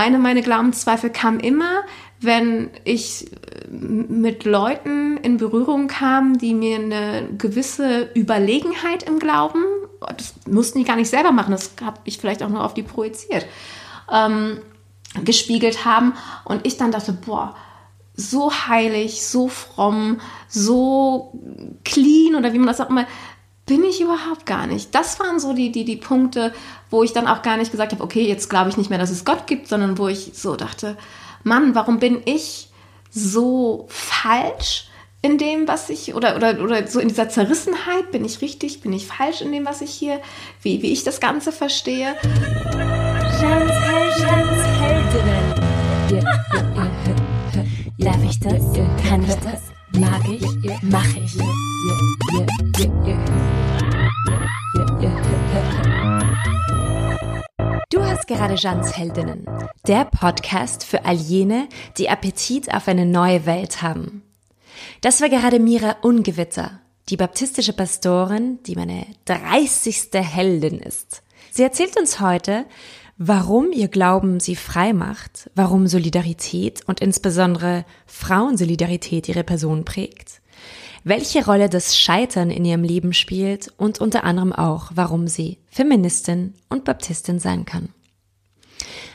Eine meiner Glaubenszweifel kam immer, wenn ich äh, mit Leuten in Berührung kam, die mir eine gewisse Überlegenheit im Glauben, das mussten die gar nicht selber machen, das habe ich vielleicht auch nur auf die projiziert, ähm, gespiegelt haben. Und ich dann dachte, boah, so heilig, so fromm, so clean oder wie man das auch immer, bin ich überhaupt gar nicht. Das waren so die, die, die Punkte, wo ich dann auch gar nicht gesagt habe, okay, jetzt glaube ich nicht mehr, dass es Gott gibt, sondern wo ich so dachte, Mann, warum bin ich so falsch in dem, was ich, oder, oder, oder so in dieser Zerrissenheit, bin ich richtig, bin ich falsch in dem, was ich hier, wie, wie ich das Ganze verstehe. Jans, Jans Heldinnen. Darf ich das? Kann ich das? Mag ich? Mach ich? Du hast gerade Jans Heldinnen, der Podcast für all jene, die Appetit auf eine neue Welt haben. Das war gerade Mira Ungewitter, die baptistische Pastorin, die meine 30. Heldin ist. Sie erzählt uns heute, warum ihr Glauben sie frei macht, warum Solidarität und insbesondere Frauensolidarität ihre Person prägt, welche Rolle das Scheitern in ihrem Leben spielt und unter anderem auch, warum sie Feministin und Baptistin sein kann.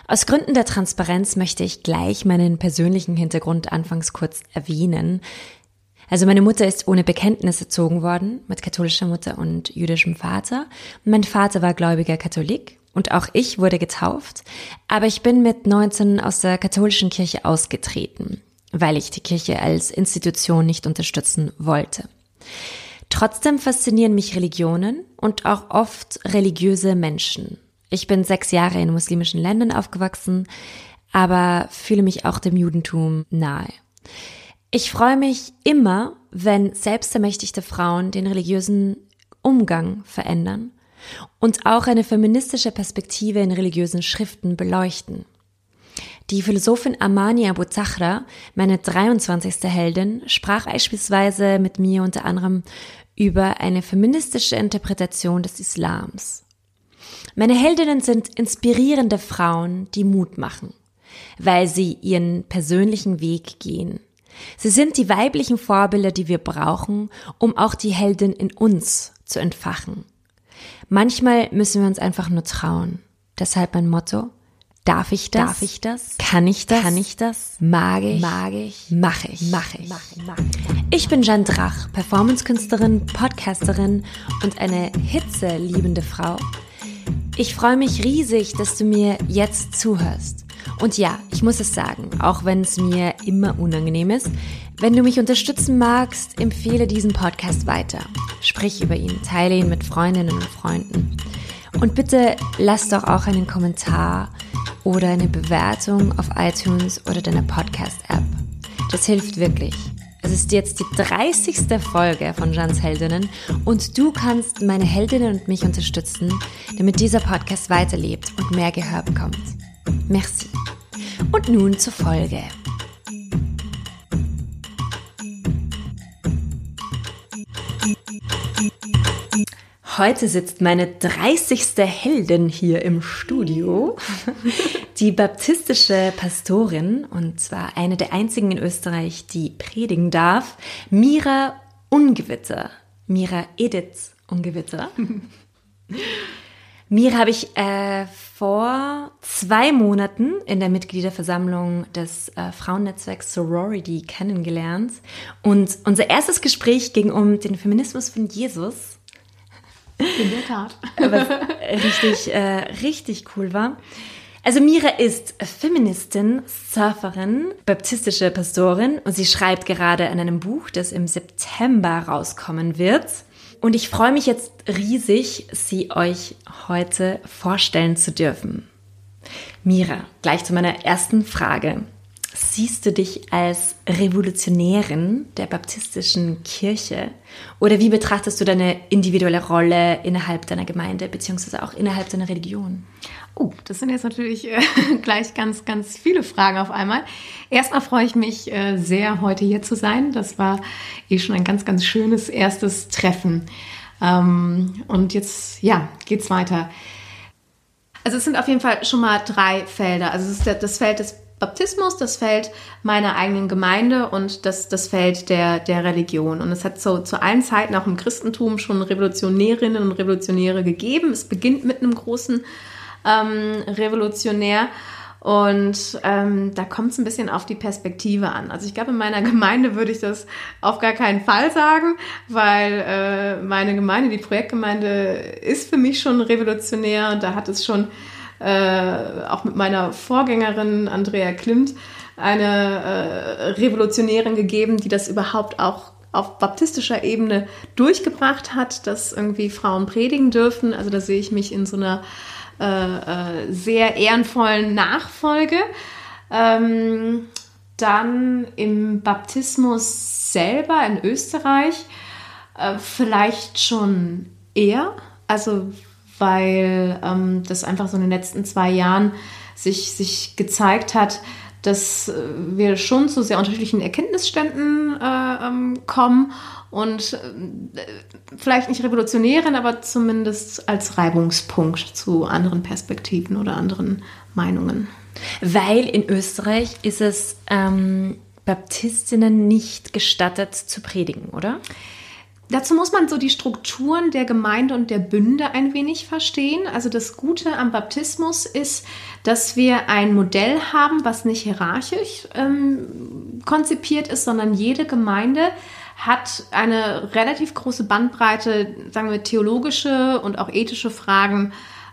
Aus Gründen der Transparenz möchte ich gleich meinen persönlichen Hintergrund anfangs kurz erwähnen. Also meine Mutter ist ohne Bekenntnis erzogen worden, mit katholischer Mutter und jüdischem Vater. Mein Vater war gläubiger Katholik und auch ich wurde getauft, aber ich bin mit 19 aus der katholischen Kirche ausgetreten, weil ich die Kirche als Institution nicht unterstützen wollte. Trotzdem faszinieren mich Religionen und auch oft religiöse Menschen. Ich bin sechs Jahre in muslimischen Ländern aufgewachsen, aber fühle mich auch dem Judentum nahe. Ich freue mich immer, wenn selbstermächtigte Frauen den religiösen Umgang verändern und auch eine feministische Perspektive in religiösen Schriften beleuchten. Die Philosophin Amani Abu Zahra, meine 23. Heldin, sprach beispielsweise mit mir unter anderem über eine feministische Interpretation des Islams. Meine Heldinnen sind inspirierende Frauen, die Mut machen, weil sie ihren persönlichen Weg gehen. Sie sind die weiblichen Vorbilder, die wir brauchen, um auch die Heldin in uns zu entfachen. Manchmal müssen wir uns einfach nur trauen. Deshalb mein Motto. Darf ich das? Darf ich das? Kann ich das? Kann ich das? Mag ich? Mag ich? Mach ich? Mach ich? Mach ich, mach ich. ich bin Jeanne Drach, Performance-Künstlerin, Podcasterin und eine hitzeliebende Frau. Ich freue mich riesig, dass du mir jetzt zuhörst. Und ja, ich muss es sagen, auch wenn es mir immer unangenehm ist, wenn du mich unterstützen magst, empfehle diesen Podcast weiter. Sprich über ihn, teile ihn mit Freundinnen und Freunden. Und bitte lass doch auch einen Kommentar oder eine Bewertung auf iTunes oder deiner Podcast-App. Das hilft wirklich. Es ist jetzt die 30. Folge von Jans Heldinnen und du kannst meine Heldinnen und mich unterstützen, damit dieser Podcast weiterlebt und mehr Gehör bekommt. Merci. Und nun zur Folge. Heute sitzt meine 30. Heldin hier im Studio, die baptistische Pastorin, und zwar eine der einzigen in Österreich, die predigen darf, Mira Ungewitter. Mira Edith Ungewitter. Mira habe ich äh, vor zwei Monaten in der Mitgliederversammlung des äh, Frauennetzwerks Sorority kennengelernt. Und unser erstes Gespräch ging um den Feminismus von Jesus in der Tat. Was richtig, äh, richtig cool war. Also Mira ist Feministin, Surferin, baptistische Pastorin und sie schreibt gerade an einem Buch, das im September rauskommen wird. Und ich freue mich jetzt riesig, sie euch heute vorstellen zu dürfen. Mira, gleich zu meiner ersten Frage. Siehst du dich als Revolutionärin der baptistischen Kirche? Oder wie betrachtest du deine individuelle Rolle innerhalb deiner Gemeinde beziehungsweise auch innerhalb deiner Religion? Oh, das sind jetzt natürlich äh, gleich ganz, ganz viele Fragen auf einmal. Erstmal freue ich mich äh, sehr, heute hier zu sein. Das war eh schon ein ganz, ganz schönes erstes Treffen. Ähm, und jetzt, ja, geht's weiter. Also es sind auf jeden Fall schon mal drei Felder. Also es ist das Feld des Baptismus, das Feld meiner eigenen Gemeinde und das, das Feld der, der Religion. Und es hat so zu allen Zeiten auch im Christentum schon Revolutionärinnen und Revolutionäre gegeben. Es beginnt mit einem großen ähm, Revolutionär. Und ähm, da kommt es ein bisschen auf die Perspektive an. Also ich glaube, in meiner Gemeinde würde ich das auf gar keinen Fall sagen, weil äh, meine Gemeinde, die Projektgemeinde, ist für mich schon revolutionär und da hat es schon äh, auch mit meiner Vorgängerin Andrea Klimt eine äh, Revolutionärin gegeben, die das überhaupt auch auf baptistischer Ebene durchgebracht hat, dass irgendwie Frauen predigen dürfen. Also da sehe ich mich in so einer äh, äh, sehr ehrenvollen Nachfolge. Ähm, dann im Baptismus selber in Österreich äh, vielleicht schon eher, also weil ähm, das einfach so in den letzten zwei Jahren sich, sich gezeigt hat, dass äh, wir schon zu sehr unterschiedlichen Erkenntnisständen äh, ähm, kommen und äh, vielleicht nicht revolutionären, aber zumindest als Reibungspunkt zu anderen Perspektiven oder anderen Meinungen. Weil in Österreich ist es ähm, Baptistinnen nicht gestattet zu predigen, oder? Dazu muss man so die Strukturen der Gemeinde und der Bünde ein wenig verstehen. Also das Gute am Baptismus ist, dass wir ein Modell haben, was nicht hierarchisch ähm, konzipiert ist, sondern jede Gemeinde hat eine relativ große Bandbreite, sagen wir, theologische und auch ethische Fragen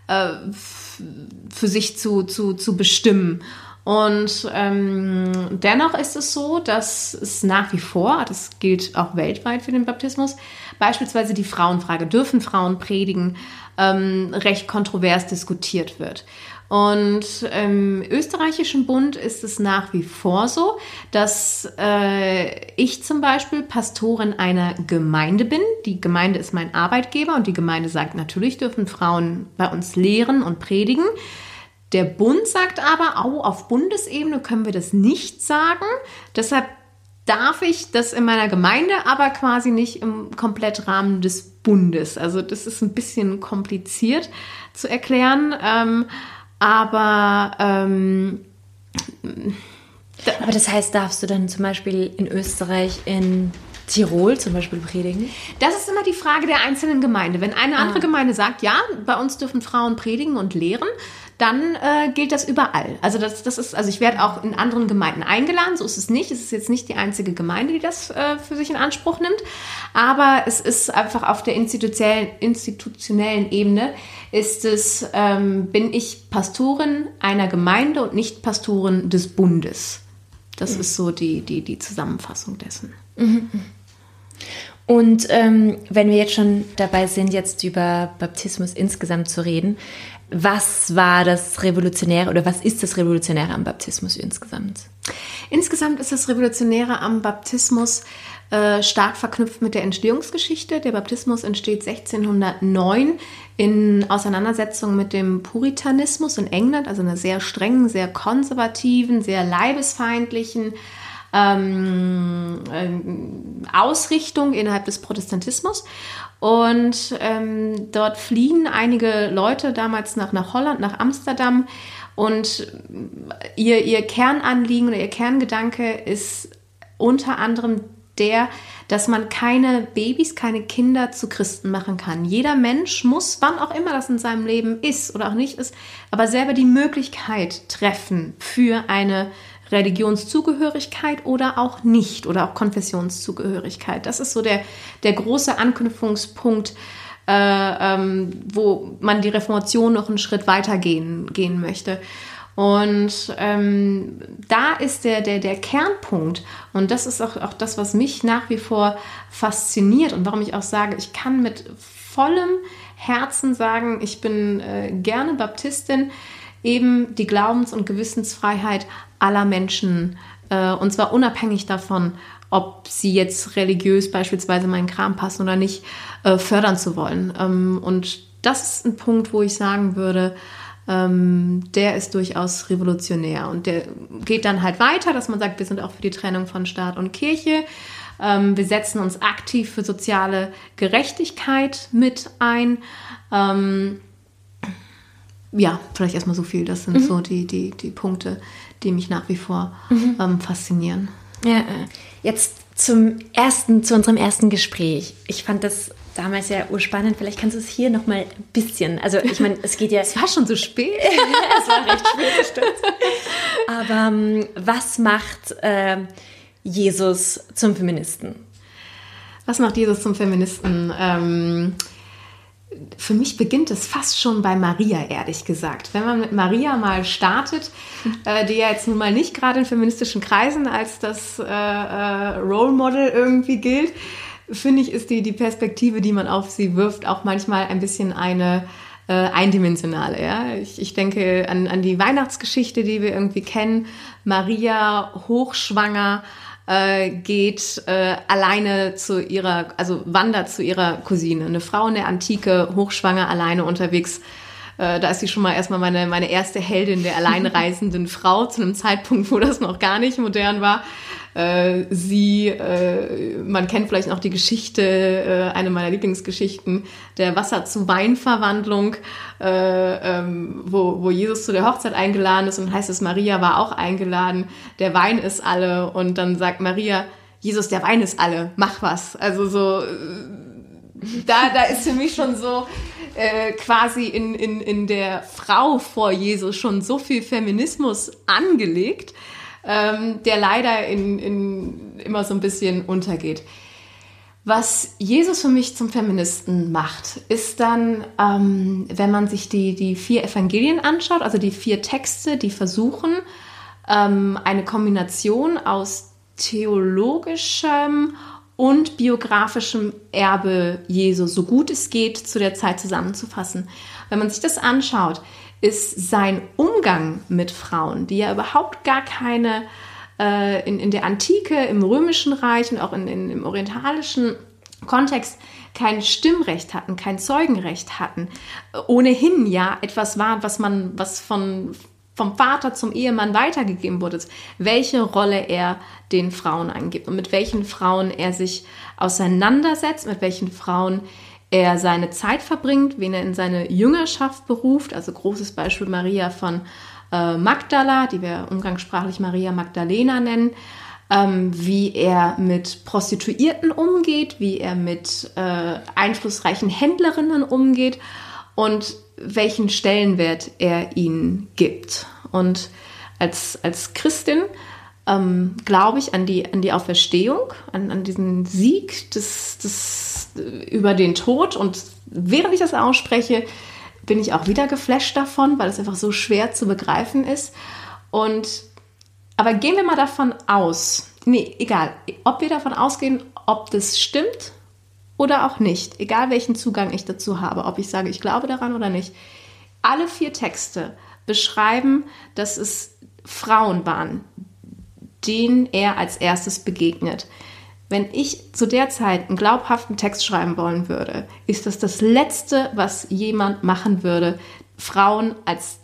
äh, für sich zu, zu, zu bestimmen. Und ähm, dennoch ist es so, dass es nach wie vor, das gilt auch weltweit für den Baptismus, beispielsweise die Frauenfrage, dürfen Frauen predigen, ähm, recht kontrovers diskutiert wird. Und im österreichischen Bund ist es nach wie vor so, dass äh, ich zum Beispiel Pastorin einer Gemeinde bin. Die Gemeinde ist mein Arbeitgeber und die Gemeinde sagt, natürlich dürfen Frauen bei uns lehren und predigen. Der Bund sagt aber, oh, auf Bundesebene können wir das nicht sagen. Deshalb darf ich das in meiner Gemeinde, aber quasi nicht im Komplettrahmen des Bundes. Also das ist ein bisschen kompliziert zu erklären. Ähm, aber ähm, aber das heißt, darfst du dann zum Beispiel in Österreich in Tirol zum Beispiel predigen? Das ist immer die Frage der einzelnen Gemeinde. Wenn eine andere ah. Gemeinde sagt, ja, bei uns dürfen Frauen predigen und lehren, dann äh, gilt das überall. Also das, das ist, also ich werde auch in anderen Gemeinden eingeladen, so ist es nicht. Es ist jetzt nicht die einzige Gemeinde, die das äh, für sich in Anspruch nimmt. Aber es ist einfach auf der institutionellen, institutionellen Ebene ist es, ähm, bin ich Pastorin einer Gemeinde und nicht Pastorin des Bundes. Das mhm. ist so die, die, die Zusammenfassung dessen. Mhm. Und ähm, wenn wir jetzt schon dabei sind, jetzt über Baptismus insgesamt zu reden, was war das Revolutionäre oder was ist das Revolutionäre am Baptismus insgesamt? Insgesamt ist das Revolutionäre am Baptismus äh, stark verknüpft mit der Entstehungsgeschichte. Der Baptismus entsteht 1609 in Auseinandersetzung mit dem Puritanismus in England, also einer sehr strengen, sehr konservativen, sehr leibesfeindlichen ähm, ähm, Ausrichtung innerhalb des Protestantismus. Und ähm, dort fliehen einige Leute damals nach, nach Holland, nach Amsterdam. Und ihr, ihr Kernanliegen oder ihr Kerngedanke ist unter anderem der, dass man keine Babys, keine Kinder zu Christen machen kann. Jeder Mensch muss, wann auch immer das in seinem Leben ist oder auch nicht ist, aber selber die Möglichkeit treffen für eine Religionszugehörigkeit oder auch nicht oder auch Konfessionszugehörigkeit. Das ist so der, der große Anknüpfungspunkt, äh, ähm, wo man die Reformation noch einen Schritt weiter gehen, gehen möchte. Und ähm, da ist der, der, der Kernpunkt, und das ist auch, auch das, was mich nach wie vor fasziniert und warum ich auch sage, ich kann mit vollem Herzen sagen, ich bin äh, gerne Baptistin, eben die Glaubens- und Gewissensfreiheit aller Menschen. Äh, und zwar unabhängig davon, ob sie jetzt religiös beispielsweise meinen Kram passen oder nicht, äh, fördern zu wollen. Ähm, und das ist ein Punkt, wo ich sagen würde, ähm, der ist durchaus revolutionär. Und der geht dann halt weiter, dass man sagt, wir sind auch für die Trennung von Staat und Kirche. Ähm, wir setzen uns aktiv für soziale Gerechtigkeit mit ein. Ähm, ja, vielleicht erstmal so viel. Das sind mhm. so die, die, die Punkte, die mich nach wie vor mhm. ähm, faszinieren. Ja, äh, jetzt zum ersten, zu unserem ersten Gespräch. Ich fand das damals ja urspannend. Vielleicht kannst du es hier noch mal ein bisschen. Also ich meine, es geht ja. es war schon so spät. es war recht spät, stimmt. Aber ähm, was macht äh, Jesus zum Feministen? Was macht Jesus zum Feministen? Ähm, für mich beginnt es fast schon bei Maria, ehrlich gesagt. Wenn man mit Maria mal startet, äh, die ja jetzt nun mal nicht gerade in feministischen Kreisen als das äh, äh, Role Model irgendwie gilt, finde ich, ist die, die Perspektive, die man auf sie wirft, auch manchmal ein bisschen eine äh, eindimensionale. Ja? Ich, ich denke an, an die Weihnachtsgeschichte, die wir irgendwie kennen. Maria hochschwanger äh, geht äh, alleine zu ihrer, also wandert zu ihrer Cousine. Eine Frau in der Antike, hochschwanger, alleine unterwegs. Äh, da ist sie schon mal erstmal meine, meine erste Heldin der alleinreisenden Frau zu einem Zeitpunkt, wo das noch gar nicht modern war. Äh, sie, äh, man kennt vielleicht noch die Geschichte, äh, eine meiner Lieblingsgeschichten, der Wasser zu Weinverwandlung, äh, ähm, wo, wo Jesus zu der Hochzeit eingeladen ist und heißt es, Maria war auch eingeladen, der Wein ist alle und dann sagt Maria, Jesus, der Wein ist alle, mach was. Also so, da, da ist für mich schon so, äh, quasi in, in, in der Frau vor Jesus schon so viel Feminismus angelegt, ähm, der leider in, in immer so ein bisschen untergeht. Was Jesus für mich zum Feministen macht, ist dann, ähm, wenn man sich die, die vier Evangelien anschaut, also die vier Texte, die versuchen, ähm, eine Kombination aus theologischem und biografischem Erbe Jesu, so gut es geht, zu der Zeit zusammenzufassen. Wenn man sich das anschaut, ist sein Umgang mit Frauen, die ja überhaupt gar keine äh, in, in der Antike, im Römischen Reich und auch in, in, im orientalischen Kontext kein Stimmrecht hatten, kein Zeugenrecht hatten, ohnehin ja etwas war, was man, was von, vom Vater zum Ehemann weitergegeben wurde, welche Rolle er den Frauen angibt und mit welchen Frauen er sich auseinandersetzt, mit welchen Frauen er seine Zeit verbringt, wen er in seine Jüngerschaft beruft. Also großes Beispiel Maria von äh, Magdala, die wir umgangssprachlich Maria Magdalena nennen. Ähm, wie er mit Prostituierten umgeht, wie er mit äh, einflussreichen Händlerinnen umgeht und welchen Stellenwert er ihnen gibt. Und als, als Christin ähm, glaube ich an die, an die Auferstehung, an, an diesen Sieg des, des, über den Tod. Und während ich das ausspreche, bin ich auch wieder geflasht davon, weil es einfach so schwer zu begreifen ist. Und aber gehen wir mal davon aus, nee, egal, ob wir davon ausgehen, ob das stimmt oder auch nicht, egal welchen Zugang ich dazu habe, ob ich sage, ich glaube daran oder nicht. Alle vier Texte beschreiben, dass es Frauen waren, denen er als erstes begegnet. Wenn ich zu der Zeit einen glaubhaften Text schreiben wollen würde, ist das das Letzte, was jemand machen würde, Frauen als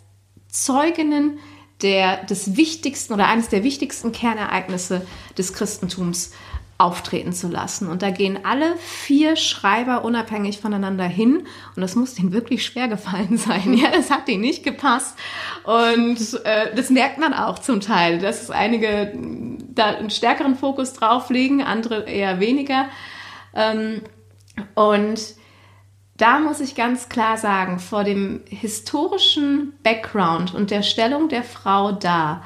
Zeuginnen der, des wichtigsten oder eines der wichtigsten Kernereignisse des Christentums auftreten zu lassen. Und da gehen alle vier Schreiber unabhängig voneinander hin. Und das muss denen wirklich schwer gefallen sein. Ja, das hat denen nicht gepasst. Und äh, das merkt man auch zum Teil, dass einige da einen stärkeren Fokus drauf legen, andere eher weniger. Ähm, und da muss ich ganz klar sagen, vor dem historischen Background und der Stellung der Frau da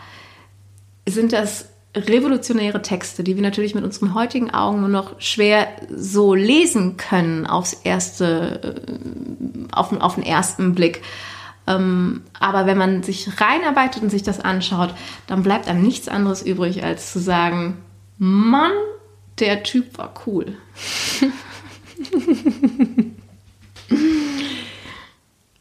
sind das revolutionäre Texte, die wir natürlich mit unseren heutigen Augen nur noch schwer so lesen können aufs erste, äh, auf, auf den ersten Blick. Ähm, aber wenn man sich reinarbeitet und sich das anschaut, dann bleibt einem nichts anderes übrig, als zu sagen, Mann, der Typ war cool.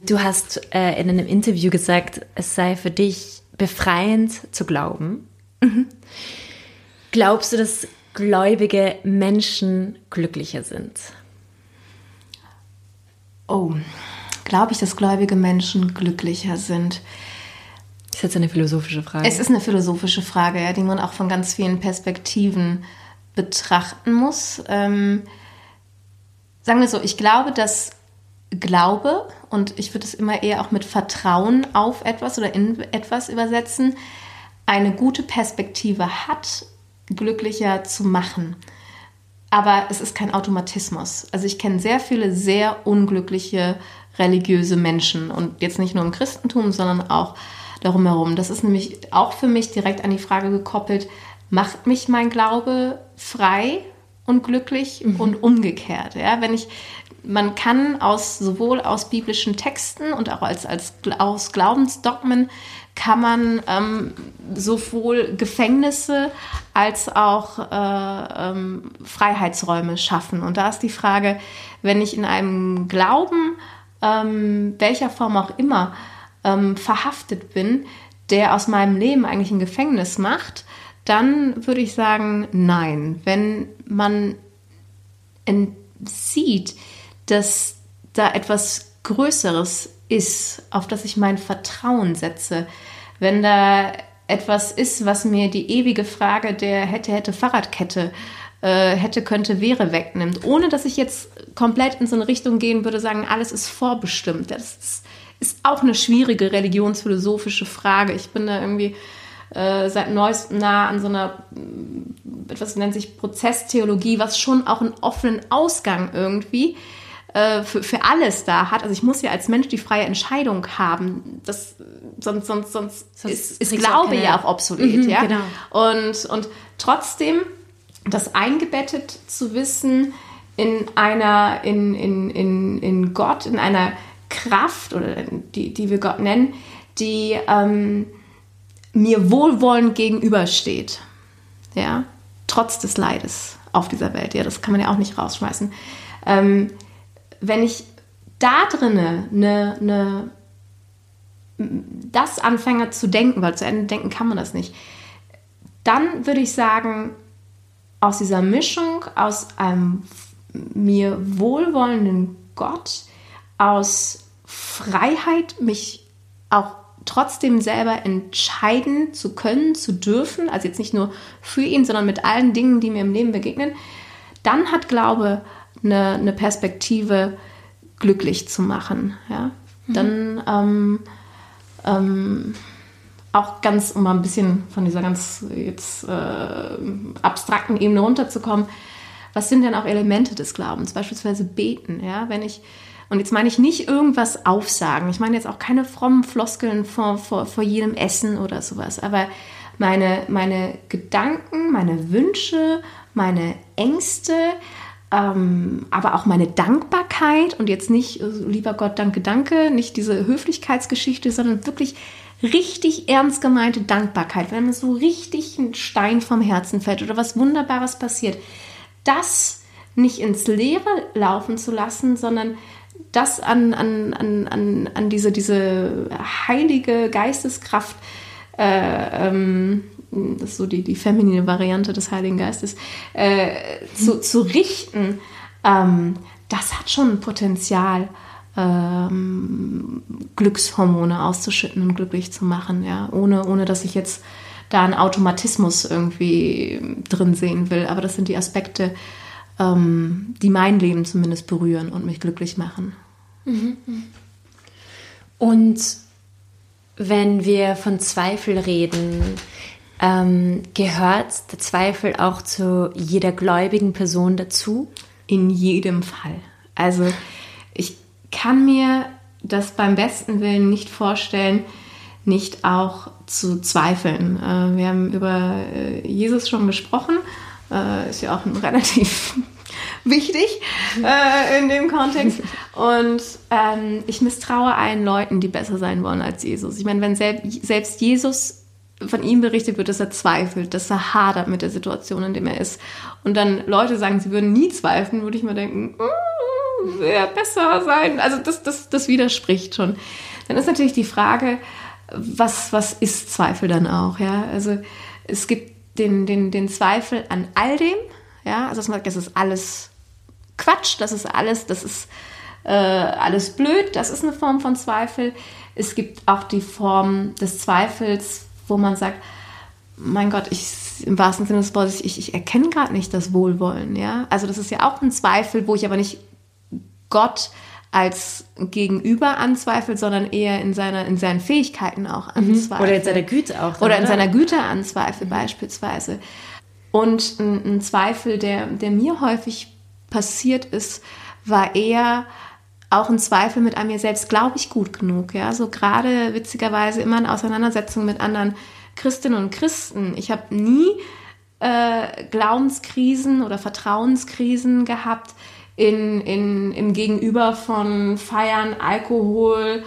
Du hast äh, in einem Interview gesagt, es sei für dich befreiend zu glauben, Mhm. Glaubst du, dass gläubige Menschen glücklicher sind? Oh, glaube ich, dass gläubige Menschen glücklicher sind? Das ist jetzt eine philosophische Frage. Es ist eine philosophische Frage, ja, die man auch von ganz vielen Perspektiven betrachten muss. Ähm, sagen wir so, ich glaube, dass Glaube, und ich würde es immer eher auch mit Vertrauen auf etwas oder in etwas übersetzen, eine gute Perspektive hat, glücklicher zu machen. Aber es ist kein Automatismus. Also ich kenne sehr viele sehr unglückliche religiöse Menschen und jetzt nicht nur im Christentum, sondern auch darum herum. Das ist nämlich auch für mich direkt an die Frage gekoppelt, macht mich mein Glaube frei und glücklich mhm. und umgekehrt. Ja, wenn ich man kann aus sowohl aus biblischen Texten und auch als, als aus Glaubensdogmen kann man ähm, sowohl Gefängnisse als auch äh, ähm, Freiheitsräume schaffen. Und da ist die Frage, wenn ich in einem Glauben, ähm, welcher Form auch immer, ähm, verhaftet bin, der aus meinem Leben eigentlich ein Gefängnis macht, dann würde ich sagen, nein. Wenn man sieht, dass da etwas Größeres ist, auf das ich mein Vertrauen setze. Wenn da etwas ist, was mir die ewige Frage der hätte, hätte Fahrradkette äh, hätte, könnte, wäre wegnimmt, ohne dass ich jetzt komplett in so eine Richtung gehen würde, sagen, alles ist vorbestimmt. Das ist, ist auch eine schwierige religionsphilosophische Frage. Ich bin da irgendwie äh, seit neuestem nah an so einer, etwas nennt sich Prozesstheologie, was schon auch einen offenen Ausgang irgendwie äh, für, für alles da hat. Also ich muss ja als Mensch die freie Entscheidung haben. Das, sonst sonst, sonst, sonst ist, ist Glaube ja auch obsolet. Mhm, ja? Genau. Und, und trotzdem das eingebettet zu wissen in einer, in, in, in, in Gott, in einer Kraft, oder die, die wir Gott nennen, die ähm, mir wohlwollend gegenübersteht. Ja, trotz des Leides auf dieser Welt. Ja, das kann man ja auch nicht rausschmeißen. Ähm, wenn ich da drinne eine, eine, das anfange zu denken, weil zu Ende denken kann man das nicht, dann würde ich sagen, aus dieser Mischung, aus einem mir wohlwollenden Gott, aus Freiheit, mich auch trotzdem selber entscheiden zu können, zu dürfen, also jetzt nicht nur für ihn, sondern mit allen Dingen, die mir im Leben begegnen, dann hat Glaube eine, eine Perspektive glücklich zu machen. Ja? Mhm. Dann ähm, ähm, auch ganz, um mal ein bisschen von dieser ganz jetzt äh, abstrakten Ebene runterzukommen, was sind denn auch Elemente des Glaubens? Beispielsweise beten, ja, wenn ich, und jetzt meine ich nicht irgendwas aufsagen, ich meine jetzt auch keine frommen Floskeln vor, vor, vor jedem Essen oder sowas, aber meine, meine Gedanken, meine Wünsche, meine Ängste, ähm, aber auch meine Dankbarkeit und jetzt nicht, äh, lieber Gott, danke, danke, nicht diese Höflichkeitsgeschichte, sondern wirklich richtig ernst gemeinte Dankbarkeit, wenn mir so richtig ein Stein vom Herzen fällt oder was Wunderbares passiert, das nicht ins Leere laufen zu lassen, sondern das an, an, an, an, an diese, diese heilige Geisteskraft äh, ähm, das ist so die, die feminine Variante des Heiligen Geistes, äh, zu, zu richten, ähm, das hat schon Potenzial, ähm, Glückshormone auszuschütten und glücklich zu machen, ja, ohne, ohne dass ich jetzt da einen Automatismus irgendwie drin sehen will. Aber das sind die Aspekte, ähm, die mein Leben zumindest berühren und mich glücklich machen. Mhm. Und wenn wir von Zweifel reden, ähm, gehört der Zweifel auch zu jeder gläubigen Person dazu? In jedem Fall. Also ich kann mir das beim besten Willen nicht vorstellen, nicht auch zu zweifeln. Äh, wir haben über äh, Jesus schon gesprochen, äh, ist ja auch relativ wichtig äh, in dem Kontext. Und ähm, ich misstraue allen Leuten, die besser sein wollen als Jesus. Ich meine, wenn selbst Jesus von ihm berichtet wird, dass er zweifelt, dass er hadert mit der Situation, in der er ist. Und dann Leute sagen, sie würden nie zweifeln, würde ich mir denken, mm, wäre besser sein. Also das, das, das widerspricht schon. Dann ist natürlich die Frage, was, was ist Zweifel dann auch? Ja? Also es gibt den, den, den Zweifel an all dem, ja, also dass man sagt, das ist alles Quatsch, das ist alles, das ist äh, alles blöd, das ist eine Form von Zweifel. Es gibt auch die Form des Zweifels, wo man sagt, mein Gott, ich im wahrsten Sinne des Wortes, ich, ich erkenne gerade nicht das Wohlwollen, ja. Also das ist ja auch ein Zweifel, wo ich aber nicht Gott als Gegenüber anzweifelt, sondern eher in, seiner, in seinen Fähigkeiten auch anzweifelt. Mhm. Oder in seiner Güte auch. Dann, oder in seiner Güte anzweifelt mhm. beispielsweise. Und ein, ein Zweifel, der, der mir häufig passiert ist, war eher auch ein Zweifel mit an mir selbst, glaube ich gut genug. Ja, so gerade witzigerweise immer in Auseinandersetzung mit anderen Christinnen und Christen. Ich habe nie äh, Glaubenskrisen oder Vertrauenskrisen gehabt in, in, im Gegenüber von Feiern, Alkohol,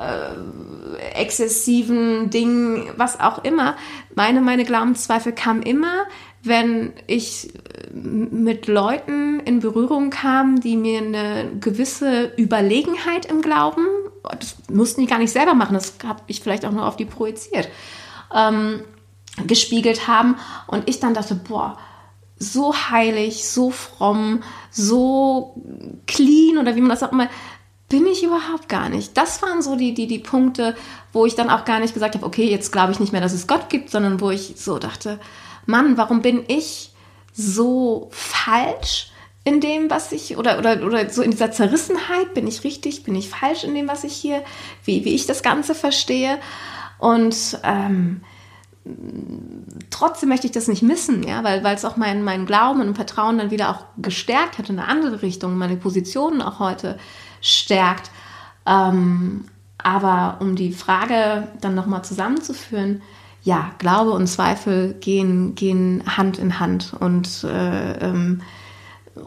äh, exzessiven Dingen, was auch immer. Meine, meine Glaubenszweifel kamen immer, wenn ich mit Leuten in Berührung kam, die mir eine gewisse Überlegenheit im Glauben, das mussten die gar nicht selber machen, das habe ich vielleicht auch nur auf die projiziert, ähm, gespiegelt haben. Und ich dann dachte, boah, so heilig, so fromm, so clean oder wie man das auch immer, bin ich überhaupt gar nicht. Das waren so die, die, die Punkte, wo ich dann auch gar nicht gesagt habe, okay, jetzt glaube ich nicht mehr, dass es Gott gibt, sondern wo ich so dachte, Mann, warum bin ich so falsch in dem, was ich, oder, oder, oder so in dieser Zerrissenheit, bin ich richtig, bin ich falsch in dem, was ich hier, wie, wie ich das Ganze verstehe. Und ähm, trotzdem möchte ich das nicht missen, ja, weil, es auch meinen mein Glauben und Vertrauen dann wieder auch gestärkt hat in eine andere Richtung, meine Positionen auch heute stärkt. Ähm, aber um die Frage dann nochmal zusammenzuführen, ja, Glaube und Zweifel gehen, gehen Hand in Hand und, äh, ähm,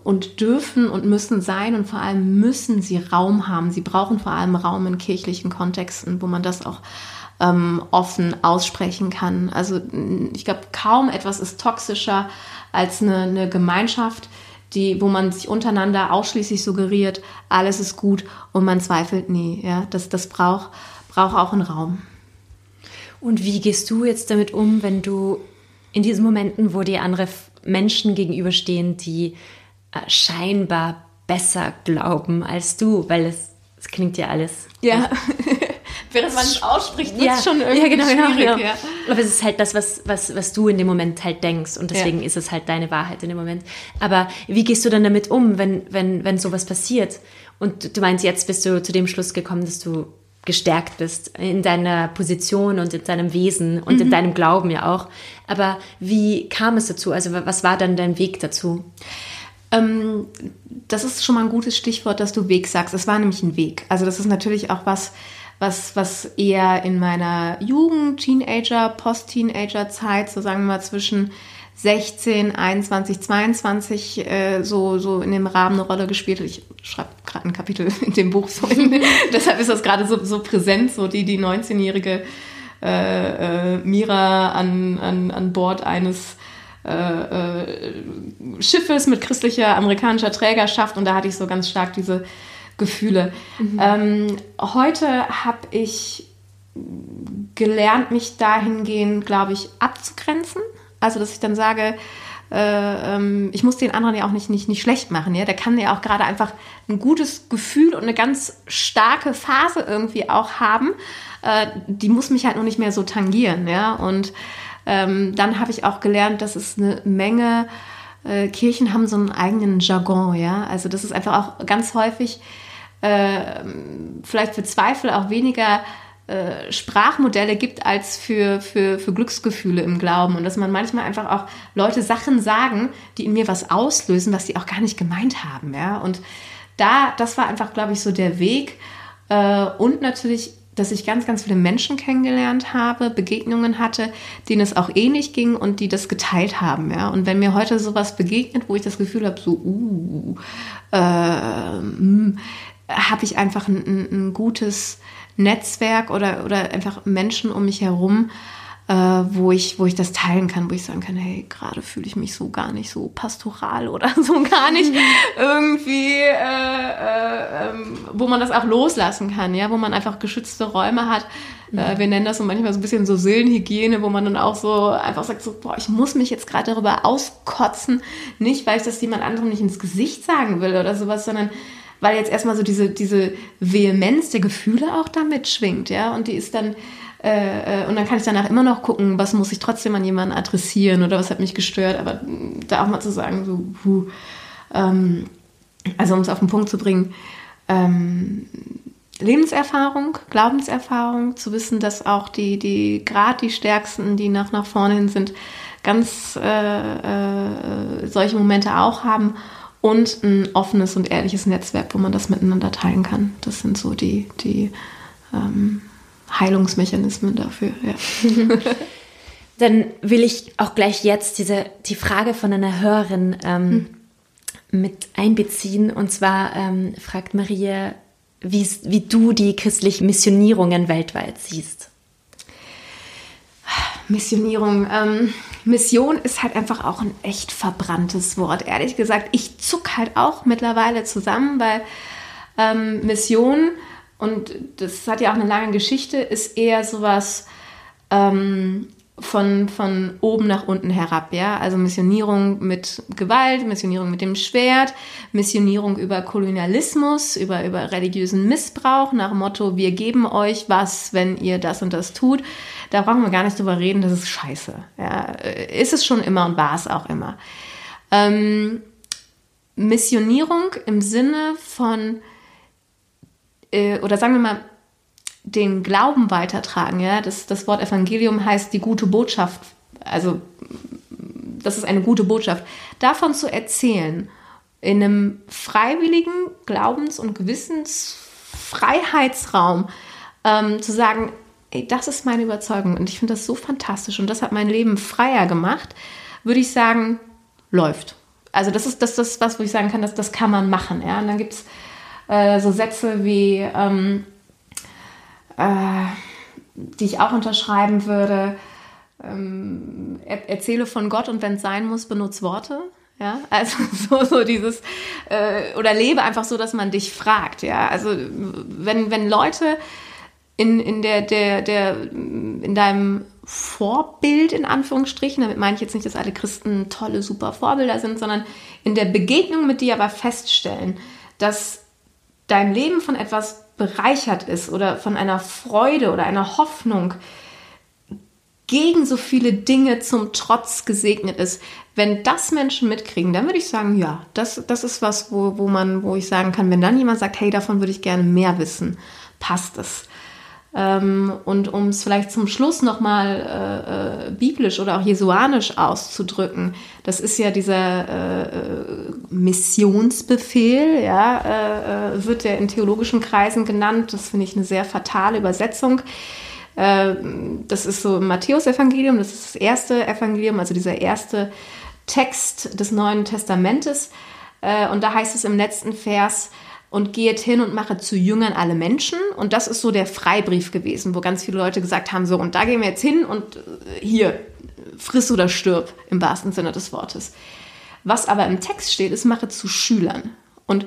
und dürfen und müssen sein und vor allem müssen sie Raum haben. Sie brauchen vor allem Raum in kirchlichen Kontexten, wo man das auch ähm, offen aussprechen kann. Also ich glaube, kaum etwas ist toxischer als eine, eine Gemeinschaft, die, wo man sich untereinander ausschließlich suggeriert, alles ist gut und man zweifelt nie. Ja, das, das braucht, braucht auch einen Raum. Und wie gehst du jetzt damit um, wenn du in diesen Momenten, wo dir andere Menschen gegenüberstehen, die äh, scheinbar besser glauben als du, weil es, es klingt ja alles. Ja. Während man es ausspricht, wird es ja, schon irgendwie ja, genau, genau schwierig. Genau, ja. Aber es ist halt das, was, was, was du in dem Moment halt denkst und deswegen ja. ist es halt deine Wahrheit in dem Moment. Aber wie gehst du dann damit um, wenn, wenn, wenn sowas passiert? Und du meinst, jetzt bist du zu dem Schluss gekommen, dass du gestärkt bist in deiner Position und in deinem Wesen und mhm. in deinem Glauben ja auch. Aber wie kam es dazu? Also was war dann dein Weg dazu? Ähm, das ist schon mal ein gutes Stichwort, dass du Weg sagst. Es war nämlich ein Weg. Also das ist natürlich auch was, was, was eher in meiner Jugend, Teenager, Post-Teenager-Zeit, so sagen wir mal zwischen 16, 21, 22 äh, so, so in dem Rahmen eine Rolle gespielt hat. Ich schreibe gerade ein Kapitel in dem Buch, so in, deshalb ist das gerade so, so präsent, so die, die 19-jährige äh, äh, Mira an, an, an Bord eines äh, äh, Schiffes mit christlicher amerikanischer Trägerschaft und da hatte ich so ganz stark diese Gefühle. Mhm. Ähm, heute habe ich gelernt, mich dahingehend, glaube ich, abzugrenzen. Also, dass ich dann sage, äh, ähm, ich muss den anderen ja auch nicht, nicht, nicht schlecht machen. Ja? Der kann ja auch gerade einfach ein gutes Gefühl und eine ganz starke Phase irgendwie auch haben. Äh, die muss mich halt noch nicht mehr so tangieren. Ja? Und ähm, dann habe ich auch gelernt, dass es eine Menge äh, Kirchen haben so einen eigenen Jargon. Ja? Also das ist einfach auch ganz häufig äh, vielleicht für Zweifel auch weniger äh, Sprachmodelle gibt als für, für, für Glücksgefühle im Glauben und dass man manchmal einfach auch Leute Sachen sagen, die in mir was auslösen, was sie auch gar nicht gemeint haben. Ja? Und da, das war einfach, glaube ich, so der Weg. Äh, und natürlich, dass ich ganz, ganz viele Menschen kennengelernt habe, Begegnungen hatte, denen es auch ähnlich ging und die das geteilt haben. Ja? Und wenn mir heute sowas begegnet, wo ich das Gefühl habe, so, uh, äh, habe ich einfach ein, ein, ein gutes Netzwerk oder, oder einfach Menschen um mich herum, äh, wo, ich, wo ich das teilen kann, wo ich sagen kann, hey, gerade fühle ich mich so gar nicht so pastoral oder so gar nicht irgendwie, äh, äh, ähm, wo man das auch loslassen kann, ja, wo man einfach geschützte Räume hat. Äh, wir nennen das so manchmal so ein bisschen so Seelenhygiene, wo man dann auch so einfach sagt, so, boah, ich muss mich jetzt gerade darüber auskotzen, nicht weil ich das jemand anderem nicht ins Gesicht sagen will oder sowas, sondern weil jetzt erstmal so diese, diese Vehemenz der Gefühle auch da mitschwingt, ja, und die ist dann, äh, äh, und dann kann ich danach immer noch gucken, was muss ich trotzdem an jemanden adressieren oder was hat mich gestört, aber da auch mal zu sagen, so, puh, ähm, also um es auf den Punkt zu bringen, äh, ähm, Lebenserfahrung, Glaubenserfahrung, zu wissen, dass auch die, die gerade die Stärksten, die nach, nach vorne hin sind, ganz äh, äh, solche Momente auch haben und ein offenes und ehrliches Netzwerk, wo man das miteinander teilen kann. Das sind so die, die ähm, Heilungsmechanismen dafür. Ja. Dann will ich auch gleich jetzt diese, die Frage von einer Hörerin ähm, hm. mit einbeziehen. Und zwar ähm, fragt Maria, wie, wie du die christlichen Missionierungen weltweit siehst. Missionierung. Ähm, Mission ist halt einfach auch ein echt verbranntes Wort. Ehrlich gesagt, ich zuck halt auch mittlerweile zusammen, weil ähm, Mission, und das hat ja auch eine lange Geschichte, ist eher sowas, ähm, von, von oben nach unten herab, ja. Also Missionierung mit Gewalt, Missionierung mit dem Schwert, Missionierung über Kolonialismus, über, über religiösen Missbrauch, nach Motto, wir geben euch was, wenn ihr das und das tut. Da brauchen wir gar nicht drüber reden, das ist scheiße. Ja. Ist es schon immer und war es auch immer. Ähm, Missionierung im Sinne von, äh, oder sagen wir mal, den Glauben weitertragen. Ja? Das, das Wort Evangelium heißt die gute Botschaft. Also das ist eine gute Botschaft. Davon zu erzählen, in einem freiwilligen Glaubens- und Gewissensfreiheitsraum, ähm, zu sagen, ey, das ist meine Überzeugung und ich finde das so fantastisch und das hat mein Leben freier gemacht, würde ich sagen, läuft. Also das ist das, das was, wo ich sagen kann, dass, das kann man machen. Ja? Und dann gibt es äh, so Sätze wie, ähm, äh, die ich auch unterschreiben würde. Ähm, er, erzähle von Gott und wenn es sein muss, benutze Worte. Ja, also so, so dieses, äh, oder lebe einfach so, dass man dich fragt. Ja, also wenn, wenn Leute in, in der, der, der, in deinem Vorbild, in Anführungsstrichen, damit meine ich jetzt nicht, dass alle Christen tolle, super Vorbilder sind, sondern in der Begegnung mit dir aber feststellen, dass dein Leben von etwas bereichert ist oder von einer Freude oder einer Hoffnung gegen so viele Dinge zum Trotz gesegnet ist. Wenn das Menschen mitkriegen, dann würde ich sagen, ja, das, das ist was, wo, wo man, wo ich sagen kann, wenn dann jemand sagt, hey, davon würde ich gerne mehr wissen, passt es. Ähm, und um es vielleicht zum Schluss nochmal äh, äh, biblisch oder auch jesuanisch auszudrücken, das ist ja dieser äh, äh Missionsbefehl, ja, äh, äh, wird der in theologischen Kreisen genannt. Das finde ich eine sehr fatale Übersetzung. das ist so im Matthäusevangelium, das ist das erste Evangelium, also dieser erste Text des Neuen Testamentes. und da heißt es im letzten Vers, und geht hin und mache zu Jüngern alle Menschen. Und das ist so der Freibrief gewesen, wo ganz viele Leute gesagt haben, so, und da gehen wir jetzt hin und äh, hier, friss oder stirb im wahrsten Sinne des Wortes. Was aber im Text steht, ist, mache zu Schülern und